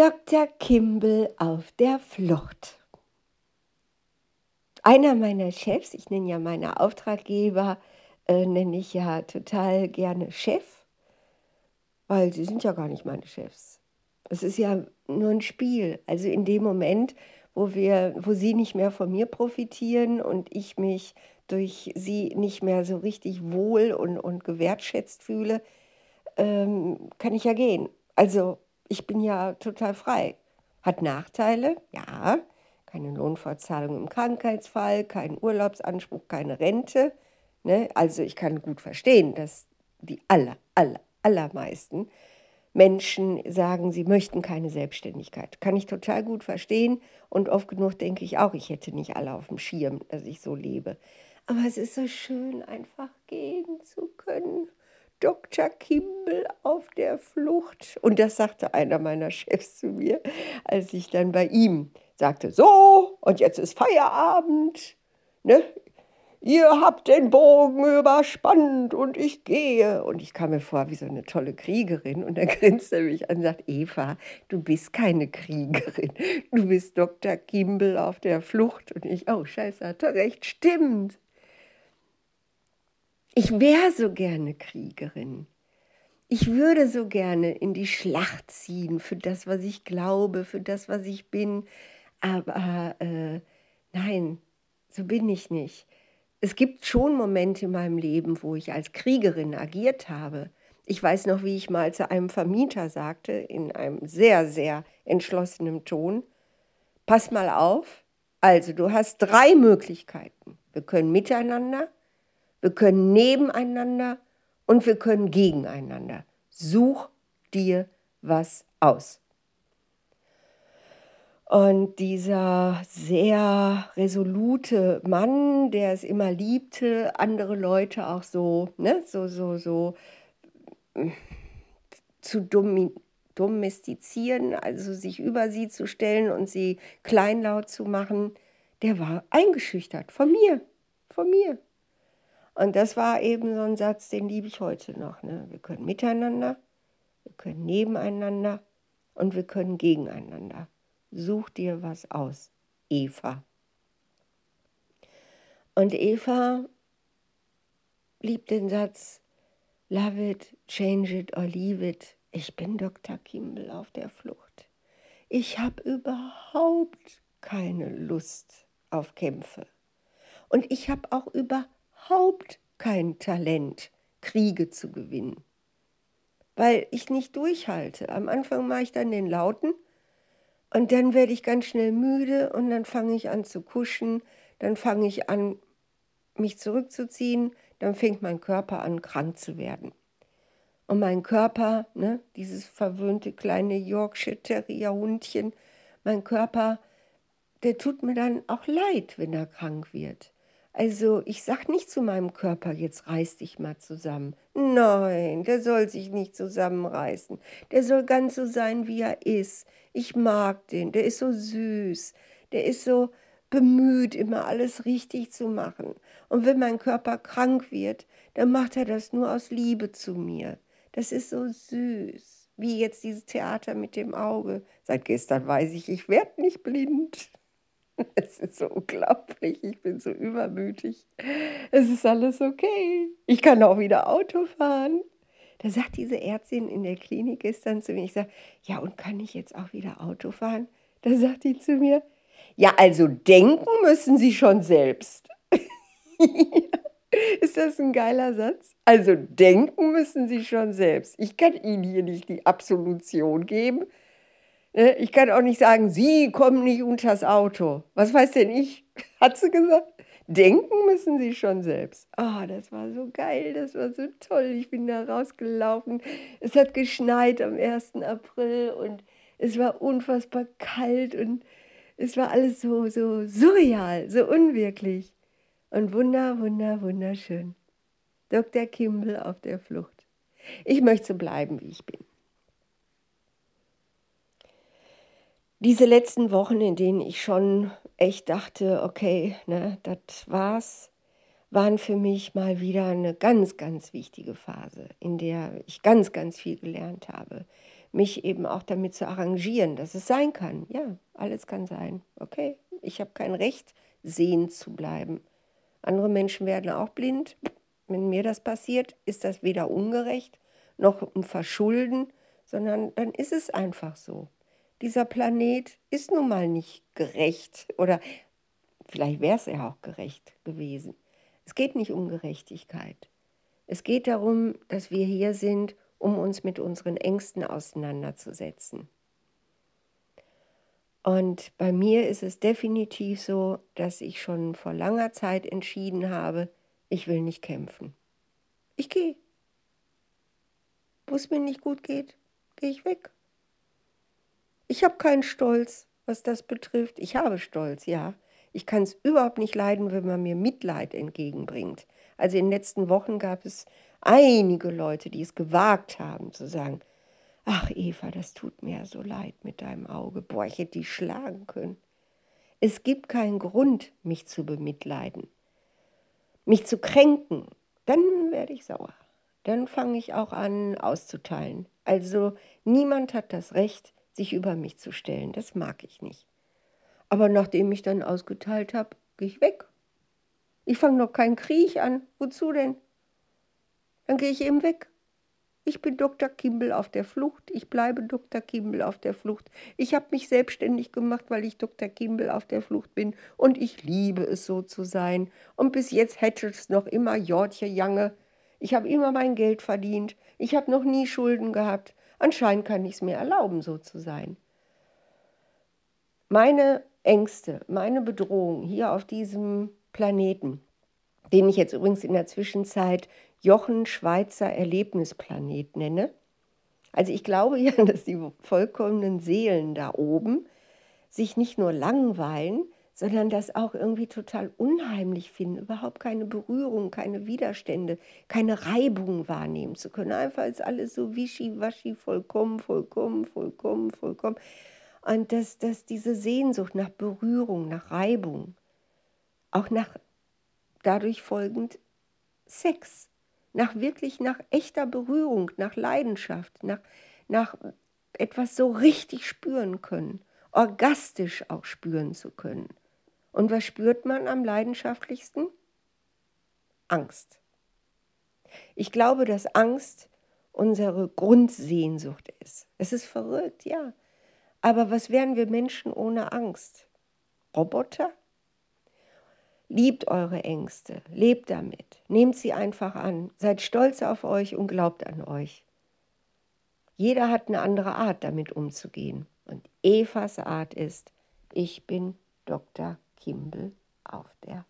Dr. Kimball auf der Flucht. Einer meiner Chefs, ich nenne ja meine Auftraggeber, äh, nenne ich ja total gerne Chef, weil sie sind ja gar nicht meine Chefs. Es ist ja nur ein Spiel. Also in dem Moment, wo, wir, wo sie nicht mehr von mir profitieren und ich mich durch sie nicht mehr so richtig wohl und, und gewertschätzt fühle, ähm, kann ich ja gehen. Also ich bin ja total frei. Hat Nachteile, ja. Keine Lohnfortzahlung im Krankheitsfall, kein Urlaubsanspruch, keine Rente. Ne? Also ich kann gut verstehen, dass die aller, aller, allermeisten Menschen sagen, sie möchten keine Selbstständigkeit. Kann ich total gut verstehen und oft genug denke ich auch, ich hätte nicht alle auf dem Schirm, dass ich so lebe. Aber es ist so schön, einfach gehen zu können. Dr. Kimball auf der Flucht. Und das sagte einer meiner Chefs zu mir, als ich dann bei ihm sagte, so, und jetzt ist Feierabend. Ne? Ihr habt den Bogen überspannt und ich gehe. Und ich kam mir vor wie so eine tolle Kriegerin. Und dann grinste er mich an und sagt, Eva, du bist keine Kriegerin. Du bist Dr. Kimball auf der Flucht. Und ich, oh scheiße, hat er recht, stimmt. Ich wäre so gerne Kriegerin. Ich würde so gerne in die Schlacht ziehen für das, was ich glaube, für das, was ich bin. Aber äh, nein, so bin ich nicht. Es gibt schon Momente in meinem Leben, wo ich als Kriegerin agiert habe. Ich weiß noch, wie ich mal zu einem Vermieter sagte, in einem sehr, sehr entschlossenen Ton, pass mal auf, also du hast drei Möglichkeiten. Wir können miteinander, wir können nebeneinander und wir können gegeneinander. Such dir was aus. Und dieser sehr resolute Mann, der es immer liebte, andere Leute auch so, ne, so, so, so mm, zu domestizieren, also sich über sie zu stellen und sie kleinlaut zu machen, der war eingeschüchtert von mir, von mir. Und das war eben so ein Satz, den liebe ich heute noch. Ne? Wir können miteinander, wir können nebeneinander und wir können gegeneinander. Such dir was aus, Eva. Und Eva liebt den Satz, Love it, change it or leave it. Ich bin Dr. Kimball auf der Flucht. Ich habe überhaupt keine Lust auf Kämpfe. Und ich habe auch überhaupt überhaupt kein Talent, Kriege zu gewinnen, weil ich nicht durchhalte. Am Anfang mache ich dann den Lauten und dann werde ich ganz schnell müde und dann fange ich an zu kuschen, dann fange ich an, mich zurückzuziehen, dann fängt mein Körper an, krank zu werden. Und mein Körper, ne, dieses verwöhnte kleine Yorkshire Terrier Hundchen, mein Körper, der tut mir dann auch leid, wenn er krank wird. Also ich sag nicht zu meinem Körper, jetzt reiß dich mal zusammen. Nein, der soll sich nicht zusammenreißen. Der soll ganz so sein, wie er ist. Ich mag den, der ist so süß, der ist so bemüht, immer alles richtig zu machen. Und wenn mein Körper krank wird, dann macht er das nur aus Liebe zu mir. Das ist so süß, wie jetzt dieses Theater mit dem Auge. Seit gestern weiß ich, ich werde nicht blind. Es ist so unglaublich, ich bin so übermütig. Es ist alles okay. Ich kann auch wieder Auto fahren. Da sagt diese Ärztin in der Klinik gestern zu mir, ich sage, ja, und kann ich jetzt auch wieder Auto fahren? Da sagt die zu mir, ja, also denken müssen Sie schon selbst. Ist das ein geiler Satz? Also denken müssen Sie schon selbst. Ich kann Ihnen hier nicht die Absolution geben. Ne? Ich kann auch nicht sagen, Sie kommen nicht unters Auto. Was weiß denn ich? Hat sie gesagt? Denken müssen Sie schon selbst. Oh, das war so geil, das war so toll. Ich bin da rausgelaufen. Es hat geschneit am 1. April und es war unfassbar kalt und es war alles so, so surreal, so unwirklich. Und wunder, wunder, wunderschön. Dr. Kimball auf der Flucht. Ich möchte so bleiben, wie ich bin. Diese letzten Wochen, in denen ich schon echt dachte, okay, ne, das war's, waren für mich mal wieder eine ganz, ganz wichtige Phase, in der ich ganz, ganz viel gelernt habe. mich eben auch damit zu arrangieren, dass es sein kann. Ja, alles kann sein. Okay, ich habe kein Recht, sehend zu bleiben. Andere Menschen werden auch blind. Wenn mir das passiert, ist das weder ungerecht noch ein Verschulden, sondern dann ist es einfach so. Dieser Planet ist nun mal nicht gerecht oder vielleicht wäre es ja auch gerecht gewesen. Es geht nicht um Gerechtigkeit. Es geht darum, dass wir hier sind, um uns mit unseren Ängsten auseinanderzusetzen. Und bei mir ist es definitiv so, dass ich schon vor langer Zeit entschieden habe, ich will nicht kämpfen. Ich gehe. Wo es mir nicht gut geht, gehe ich weg. Ich habe keinen Stolz, was das betrifft. Ich habe Stolz, ja. Ich kann es überhaupt nicht leiden, wenn man mir Mitleid entgegenbringt. Also in den letzten Wochen gab es einige Leute, die es gewagt haben zu sagen, ach Eva, das tut mir so leid mit deinem Auge. Boah, ich hätte dich schlagen können. Es gibt keinen Grund, mich zu bemitleiden. Mich zu kränken, dann werde ich sauer. Dann fange ich auch an auszuteilen. Also niemand hat das Recht, sich über mich zu stellen. Das mag ich nicht. Aber nachdem ich dann ausgeteilt habe, gehe ich weg. Ich fange noch keinen Krieg an. Wozu denn? Dann gehe ich eben weg. Ich bin Dr. Kimball auf der Flucht. Ich bleibe Dr. Kimball auf der Flucht. Ich habe mich selbstständig gemacht, weil ich Dr. Kimball auf der Flucht bin. Und ich liebe es, so zu sein. Und bis jetzt hätte es noch immer Jortje Jange. Ich habe immer mein Geld verdient. Ich habe noch nie Schulden gehabt. Anscheinend kann ich es mir erlauben, so zu sein. Meine Ängste, meine Bedrohung hier auf diesem Planeten, den ich jetzt übrigens in der Zwischenzeit Jochen Schweizer Erlebnisplanet nenne. Also ich glaube ja, dass die vollkommenen Seelen da oben sich nicht nur langweilen, sondern das auch irgendwie total unheimlich finden, überhaupt keine Berührung, keine Widerstände, keine Reibung wahrnehmen zu können. Einfach ist alles so wischiwaschi, vollkommen, vollkommen, vollkommen, vollkommen. Und dass, dass diese Sehnsucht nach Berührung, nach Reibung, auch nach dadurch folgend Sex, nach wirklich nach echter Berührung, nach Leidenschaft, nach, nach etwas so richtig spüren können, orgastisch auch spüren zu können. Und was spürt man am leidenschaftlichsten? Angst. Ich glaube, dass Angst unsere Grundsehnsucht ist. Es ist verrückt, ja. Aber was wären wir Menschen ohne Angst? Roboter? Liebt eure Ängste, lebt damit, nehmt sie einfach an, seid stolz auf euch und glaubt an euch. Jeder hat eine andere Art, damit umzugehen. Und Evas Art ist, ich bin Dr. Kimball auf der